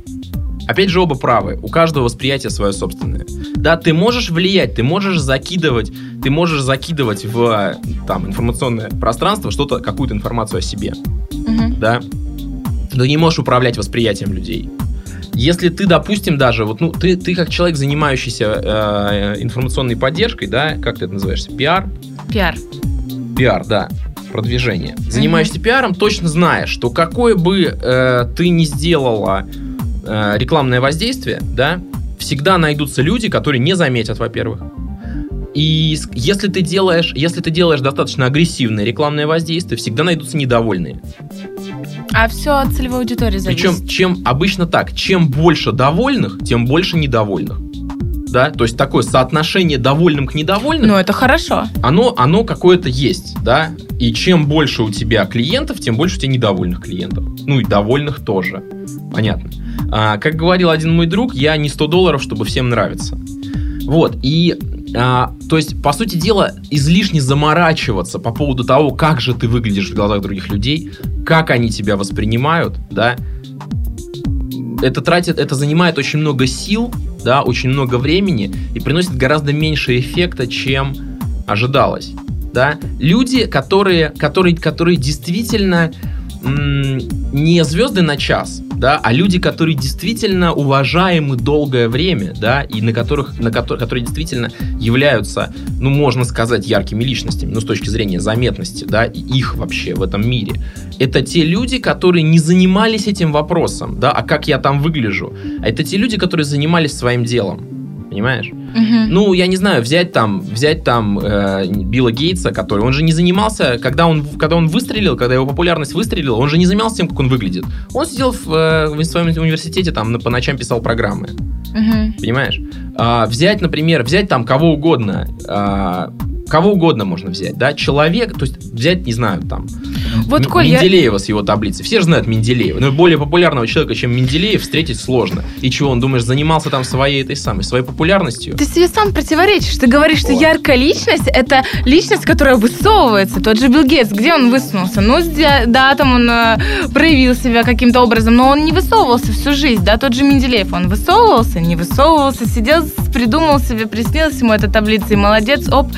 Опять же, оба правы. У каждого восприятие свое собственное. Да, ты можешь влиять, ты можешь закидывать, ты можешь закидывать в там информационное пространство что-то, какую-то информацию о себе, Мгм. да. ты не можешь управлять восприятием людей. Если ты, допустим, даже, вот, ну, ты, ты как человек, занимающийся э, информационной поддержкой, да, как ты это называешься, пиар? Пиар. Пиар, да, продвижение. Занимаешься пиаром, точно знаешь, что какое бы э, ты ни сделала э, рекламное воздействие, да, всегда найдутся люди, которые не заметят, во-первых. И если ты делаешь, если ты делаешь достаточно агрессивное рекламное воздействие, всегда найдутся недовольные. А все от целевой аудитории зависит. Причем, чем обычно так, чем больше довольных, тем больше недовольных. Да, то есть такое соотношение довольным к недовольным, Ну, это хорошо. оно, оно какое-то есть, да. И чем больше у тебя клиентов, тем больше у тебя недовольных клиентов. Ну и довольных тоже. Понятно. А, как говорил один мой друг, я не 100 долларов, чтобы всем нравиться. Вот, и а, то есть, по сути дела, излишне заморачиваться по поводу того, как же ты выглядишь в глазах других людей, как они тебя воспринимают, да, это тратит, это занимает очень много сил, да, очень много времени и приносит гораздо меньше эффекта, чем ожидалось, да. Люди, которые, которые, которые действительно м, не звезды на час, да, а люди, которые действительно уважаемы долгое время, да, и на которых, на ко- которые действительно являются, ну, можно сказать, яркими личностями, ну, с точки зрения заметности, да, и их вообще в этом мире. Это те люди, которые не занимались этим вопросом, да, а как я там выгляжу. А это те люди, которые занимались своим делом. Понимаешь? Мгм. Ну, я не знаю, взять там, взять там э, Билла Гейтса, который, он же не занимался, когда он, когда он выстрелил, когда его популярность выстрелила, он же не занимался тем, как он выглядит. Он сидел в, э, в своем университете, там, на- по ночам писал программы. Мгм. Понимаешь? А, взять, например, взять там кого угодно, а, кого угодно можно взять, да, человек, то есть взять, не знаю, там, Вот, Коль, я- Менделеева с его таблицы. Все же знают Менделеева. Но более популярного человека, чем Менделеев, встретить сложно. И чего, он, думаешь, занимался там своей этой самой, своей популярностью? Ты себе сам противоречишь. Ты говоришь, что Вот. яркая личность – это личность, которая высовывается. Тот же Билл Гейтс, где он высунулся? Ну, да, там он э, проявил себя каким-то образом, но он не высовывался всю жизнь. Да, тот же Менделеев, он высовывался, не высовывался, сидел, придумал себе, приснилась ему эта таблица, и молодец, оп,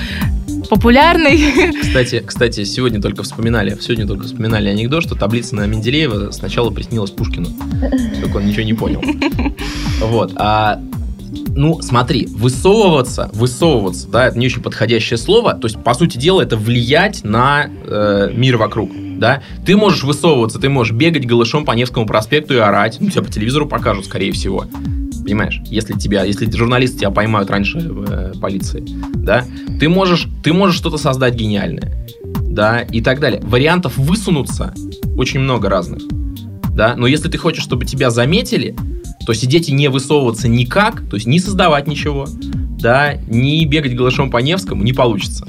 популярный. Кстати, кстати, сегодня только вспоминали, сегодня только вспоминали анекдот, что таблица на Менделеева сначала приснилась Пушкину. Только он ничего не понял. Вот. А ну, смотри, высовываться, высовываться, да, это не очень подходящее слово. То есть, по сути дела, это влиять на э, мир вокруг, да. Ты можешь высовываться, ты можешь бегать голышом по Невскому проспекту и орать. Ну, тебя по телевизору покажут, скорее всего. Понимаешь, если тебя, если журналисты тебя поймают раньше э, полиции, да, ты можешь, ты можешь что-то создать гениальное, да, и так далее. Вариантов высунуться очень много разных, да, но если ты хочешь, чтобы тебя заметили, то сидеть и не высовываться никак, то есть не создавать ничего, да, не бегать голышом по Невскому не получится.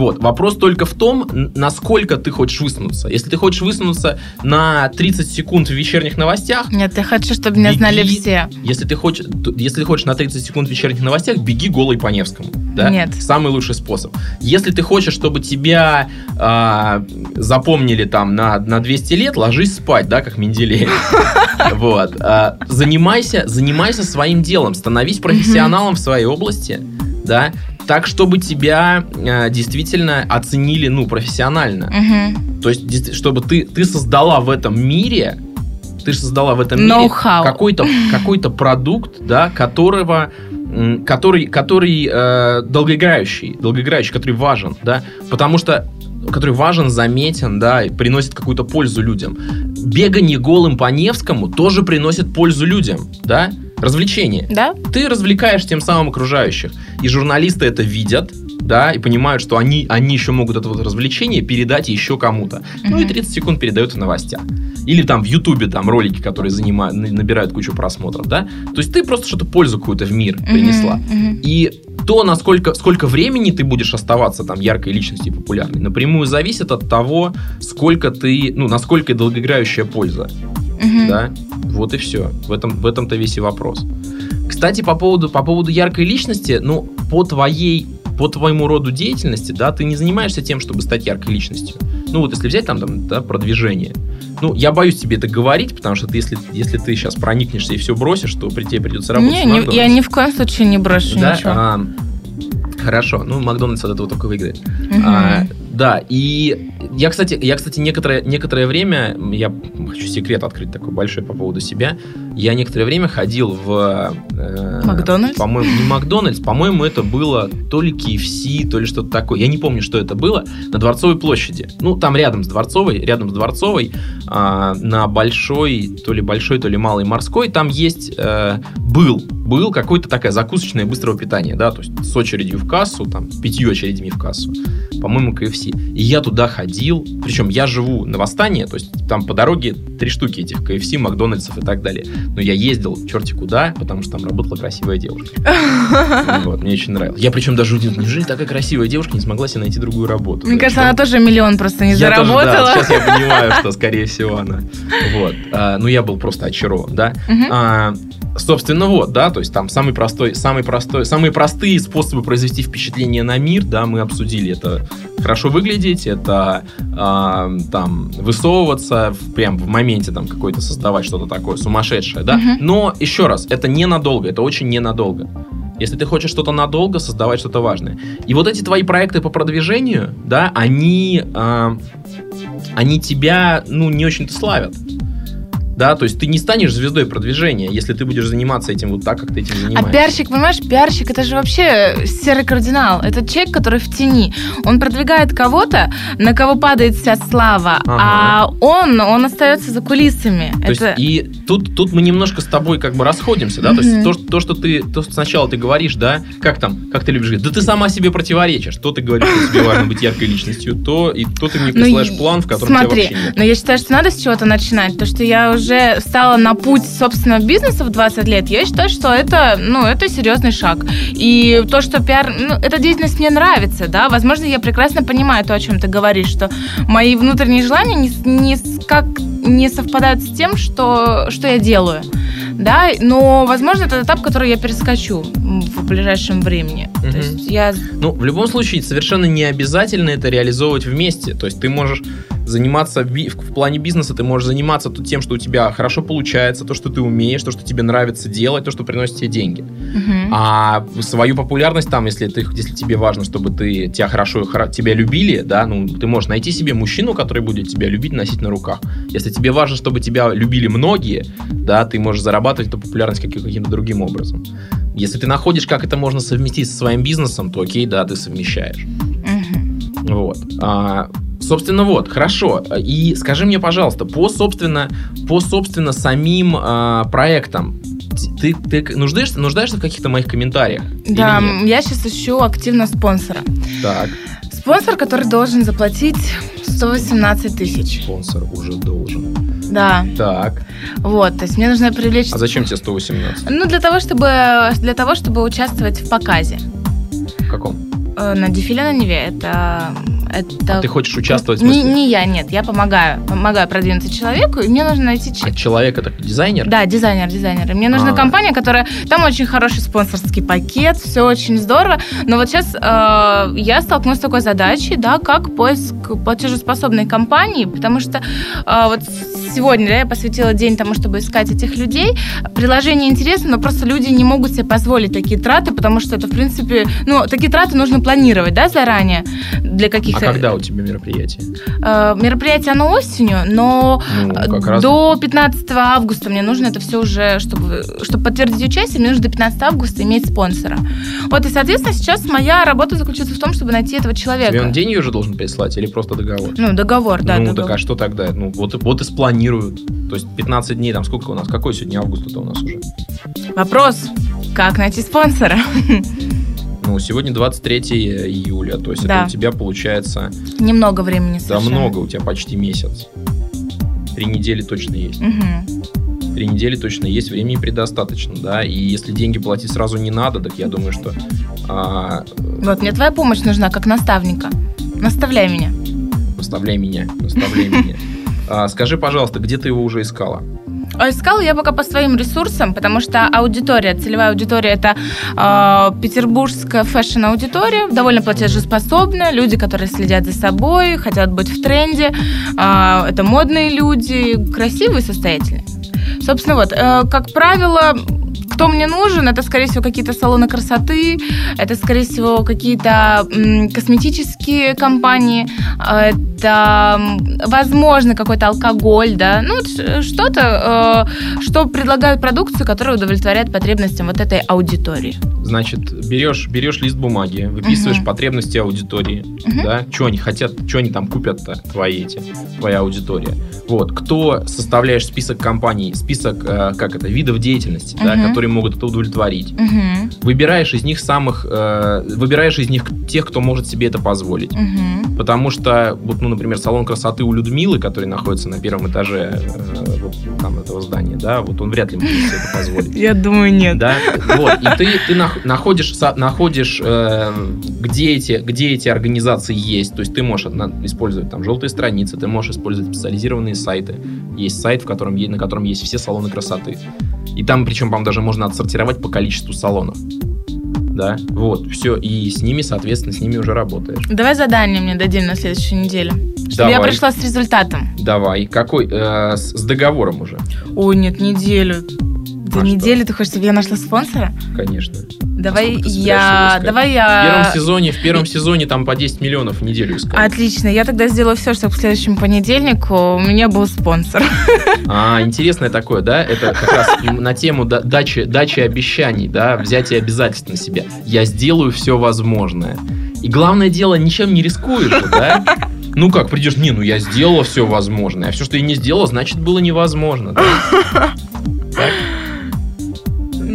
Вот, вопрос только в том, насколько ты хочешь высунуться. Если ты хочешь высунуться на 30 секунд в вечерних новостях, Нет, я хочу, чтобы меня Беги. знали все. если ты хочешь, если ты хочешь на 30 секунд в вечерних новостях, беги голый по Невскому. Да? Нет. Самый лучший способ. Если ты хочешь, чтобы тебя а, запомнили там на, на 200 лет, ложись спать, да, как Менделеев. Вот. А, Занимайся, занимайся своим делом, становись профессионалом в своей области, да, так, чтобы тебя а, действительно оценили, ну, профессионально. Мгм. То есть, чтобы ты, ты создала в этом мире, ты создала в этом мире какой-то какой-то продукт, да, которого который который э, долгоиграющий, долгоиграющий, который важен, да, потому что который важен, заметен, да, и приносит какую-то пользу людям. Бегание голым по Невскому тоже приносит пользу людям, да, развлечение Да? ты развлекаешь тем самым окружающих. И журналисты это видят, да, и понимают, что они, они еще могут это вот развлечение передать еще кому-то. Ну и Мгм. 30 секунд передают в новостях. Или там в Ютубе там ролики, которые занимают, на- набирают кучу просмотров, да. То есть ты просто что-то пользу какую-то в мир принесла. Мгм, мгм. И то, насколько сколько времени ты будешь оставаться там яркой личностью и популярной, напрямую зависит от того, сколько ты, ну, насколько долгоиграющая польза Мгм. да, вот и все. В этом в этом-то весь и вопрос. Кстати, по поводу по поводу яркой личности, ну по твоей по твоему роду деятельности, да, ты не занимаешься тем, чтобы стать яркой личностью. Ну вот если взять там, там да, продвижение. Ну, я боюсь тебе это говорить, потому что ты, если, если ты сейчас проникнешься и все бросишь, то при тебе придется работать Не, не- я ни в коем случае не брошу Да? ничего. А, хорошо, ну Макдональдс от этого только выиграет. Мгм. А, Да, и я, кстати, я, кстати, некоторое, некоторое время, я хочу секрет открыть такой большой по поводу себя, я некоторое время ходил в... Э, Макдональдс? По-моему, не Макдональдс, по-моему, это было то ли KFC, то ли что-то такое. Я не помню, что это было. На Дворцовой площади. Ну, там рядом с Дворцовой, рядом с Дворцовой, э, на Большой, то ли Большой, то ли Малой Морской, там есть... Э, был, был какой-то такая закусочная быстрого питания, да, то есть с очередью в кассу, там, с пятью очередями в кассу. По-моему, KFC. И я туда ходил, причем я живу на Восстании, то есть там по дороге три штуки этих KFC, Макдональдсов и так далее. Но я ездил черти куда, потому что там работала красивая девушка. Вот, мне очень нравилось. Я причем даже удивился, неужели такая красивая девушка не смогла себе найти другую работу? Мне кажется, она тоже миллион просто не заработала. Сейчас я понимаю, что, скорее всего, она. Вот. А, ну, я был просто очарован, да. А, собственно, вот, да, то есть там самый простой, самый простой, самые простые способы произвести впечатление на мир, да, мы обсудили. Это хорошо выглядеть, это э, там высовываться, прям в моменте там какой-то создавать что-то такое сумасшедшее, да. Uh-huh. Но еще раз, это ненадолго, это очень ненадолго. Если ты хочешь что-то надолго, создавать что-то важное. И вот эти твои проекты по продвижению, да, они, э, они тебя, ну, не очень-то славят да, то есть ты не станешь звездой продвижения, если ты будешь заниматься этим вот так, как ты этим а занимаешься. А пиарщик, понимаешь, пиарщик это же вообще серый кардинал, это человек, который в тени, он продвигает кого-то, на кого падает вся слава, ага. а он, он остается за кулисами. То это... есть и тут, тут мы немножко с тобой как бы расходимся, да, то есть то, то, что ты, то, что сначала ты говоришь, да, как там, как ты любишь говорить, да ты сама себе противоречишь, то ты говоришь, что тебе важно быть яркой личностью, то и то ты мне ну, присылаешь ну, план, в котором смотри, тебя вообще нет. но я считаю, что надо с чего-то начинать, то что я уже уже стала на путь собственного бизнеса в 20 лет, я считаю, что это, ну, это серьезный шаг. И то, что пиар, ну, эта деятельность мне нравится, да, возможно, я прекрасно понимаю то, о чем ты говоришь, что мои внутренние желания не, не, как, не совпадают с тем, что, что я делаю да, но, возможно, это этап, который я перескочу в ближайшем времени. Угу. То есть я... Ну, в любом случае, совершенно не обязательно это реализовывать вместе. То есть ты можешь заниматься в плане бизнеса, ты можешь заниматься тем, что у тебя хорошо получается, то, что ты умеешь, то, что тебе нравится делать, то, что приносит тебе деньги. Угу. А свою популярность там, если, ты, если тебе важно, чтобы ты тебя хорошо, тебя любили, да, ну, ты можешь найти себе мужчину, который будет тебя любить, носить на руках. Если тебе важно, чтобы тебя любили многие, да, ты можешь зарабатывать эту популярность каким-то другим образом. Если ты находишь, как это можно совместить со своим бизнесом, то окей, да, ты совмещаешь. Угу. Вот. А, Собственно, вот, хорошо. И скажи мне, пожалуйста, по, собственно, по, собственно, самим э, проектам, ты, ты нуждаешься, нуждаешься в каких-то моих комментариях? Да, я сейчас ищу активно спонсора. Так. Спонсор, который должен заплатить 118 тысяч. Спонсор уже должен. Да. Так. Вот, то есть мне нужно привлечь... А зачем тебе 118? Ну, для того, чтобы, для того, чтобы участвовать в показе. В каком? Э, на дефиле на Неве. Это это... А ты хочешь участвовать? Не, не я, нет. Я помогаю. Помогаю продвинуться человеку, и мне нужно найти... А человек это дизайнер? Да, дизайнер, дизайнер. И мне нужна а. компания, которая... Там очень хороший спонсорский пакет, все очень здорово. Но вот сейчас э, я столкнулась с такой задачей, да, как поиск платежеспособной компании, потому что э, вот сегодня да, я посвятила день тому, чтобы искать этих людей. Приложение интересно, но просто люди не могут себе позволить такие траты, потому что это, в принципе, ну, такие траты нужно планировать, да, заранее для каких а когда у тебя мероприятие? Э, мероприятие оно осенью, но ну, до 15 августа мне нужно это все уже, чтобы, чтобы подтвердить участие, мне нужно до 15 августа иметь спонсора. Вот, и, соответственно, сейчас моя работа заключается в том, чтобы найти этого человека. Тебе он деньги уже должен прислать или просто договор? Ну, договор, да. Ну, договор. так а что тогда? Ну, вот, вот и спланируют. То есть 15 дней, там сколько у нас? Какой сегодня август-то у нас уже? Вопрос, как найти спонсора? Ну, сегодня 23 июля, то есть да. это у тебя получается... Немного времени совершенно. Да, много, у тебя почти месяц. Три недели точно есть. Угу. Три недели точно есть, времени предостаточно, да, и если деньги платить сразу не надо, так я думаю, что... А... Вот, мне твоя помощь нужна, как наставника. Наставляй меня. Наставляй меня, наставляй меня. А, скажи, пожалуйста, где ты его уже искала? Искала я пока по своим ресурсам, потому что аудитория, целевая аудитория это э, петербургская fashion-аудитория, довольно платежеспособная, люди, которые следят за собой, хотят быть в тренде. Э, это модные люди, красивые, состоятельные. Собственно, вот, э, как правило, кто мне нужен, это, скорее всего, какие-то салоны красоты, это, скорее всего, какие-то косметические компании, это, возможно, какой-то алкоголь, да, ну, что-то, э, что предлагают продукцию, которая удовлетворяет потребностям вот этой аудитории. Значит, берешь, берешь лист бумаги, выписываешь Мгм. потребности аудитории, Мгм. да, что они хотят, что они там купят-то, твои эти, твоя аудитория. Вот, кто составляешь список компаний, список, э, как это, видов деятельности, да, Мгм. которые могут это удовлетворить. Мгм. Выбираешь из них самых, э, выбираешь из них тех, кто может себе это позволить. Мгм. Потому что, вот, ну, например, салон красоты у Людмилы, который находится на первом этаже э, вот там этого здания, да, вот он вряд ли может себе это позволить. Я думаю, нет. Да, вот, и ты, ты нах- находишь, находишь э, где, эти, где эти организации есть, то есть ты можешь использовать там желтые страницы, ты можешь использовать специализированные сайты, есть сайт, в котором, на котором есть все салоны красоты, и там, причем, по-моему, даже можно отсортировать по количеству салонов, да, вот, все, и с ними, соответственно, с ними уже работаешь. Давай задание мне дадим на следующей неделе. Чтобы я Давай. пришла с результатом. Давай, какой, э, с, с договором уже, Ой, нет, неделю. За А что? неделю ты хочешь, чтобы я нашла спонсора? конечно. Давай я... искать? Давай В первом я... сезоне, в первом сезоне там по 10 миллионов в неделю искать. Отлично, я тогда сделаю все, чтобы к следующему понедельнику у меня был спонсор. А, интересное такое, да? Это как раз на тему да- дачи, дачи обещаний, да, взятия обязательств на себя. Я сделаю все возможное. И главное дело, ничем не рискуешь, да? Ну как, придешь, не, ну я сделала все возможное, а все, что я не сделала, значит, было невозможно. да? Так?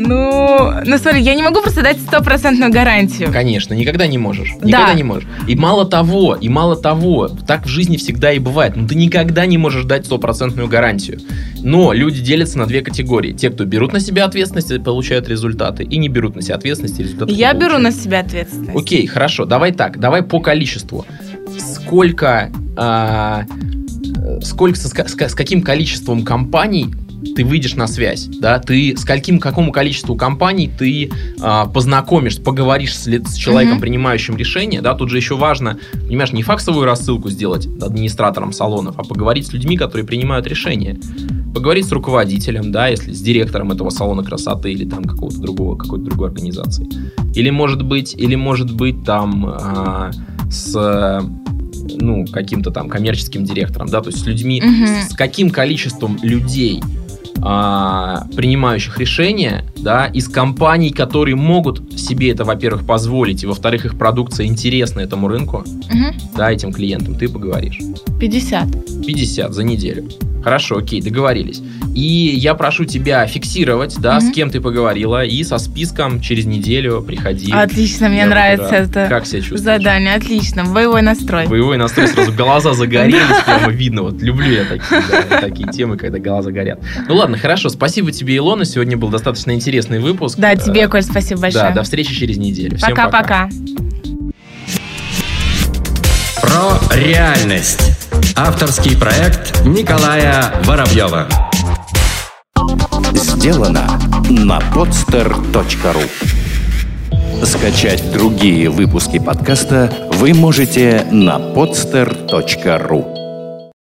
Ну, ну смотри, я не могу просто дать стопроцентную гарантию. Конечно, никогда не можешь. Никогда Да. не можешь. И мало того, и мало того, так в жизни всегда и бывает. Ну, ты никогда не можешь дать стопроцентную гарантию. Но люди делятся на две категории. Те, кто берут на себя ответственность и получают результаты, и не берут на себя ответственность и результаты. Я беру на получают. себя ответственность. Окей, хорошо, давай так, давай по количеству. Сколько, а, э, сколько, с, с с каким количеством компаний ты выйдешь на связь, да, ты с каким, какому количеству компаний ты а, познакомишься, поговоришь с, с человеком, Мгм. принимающим решение, да, тут же еще важно, понимаешь, не факсовую рассылку сделать администратором салонов, а поговорить с людьми, которые принимают решения, поговорить с руководителем, да, если с директором этого салона красоты или там какого-то другого, какой-то другой организации, или может быть, или может быть там а, с ну, каким-то там коммерческим директором, да, то есть с людьми, с, с каким количеством людей, а, принимающих решения, да, из компаний, которые могут себе это, во-первых, позволить, и, во-вторых, их продукция интересна этому рынку, Мгм. да, этим клиентам, ты поговоришь. 50. 50 за неделю. Хорошо, окей, договорились. И я прошу тебя фиксировать, да, Мгм. с кем ты поговорила, и со списком через неделю приходи. Отлично, мне Я нравится выбираю. это Как себя чувствуешь? задание. Отлично, боевой настрой. Боевой настрой сразу глаза загорелись, прямо видно. Вот люблю я такие, да, такие темы, когда глаза горят. Ну ладно, хорошо. Спасибо тебе, Илона. Сегодня был достаточно интересный выпуск. Да, тебе, Э, Коль, спасибо Да, большое. до встречи через неделю. Пока-пока. Про реальность. Авторский проект Николая Воробьева. Сделано на podster.ru Скачать другие выпуски подкаста вы можете на podster.ru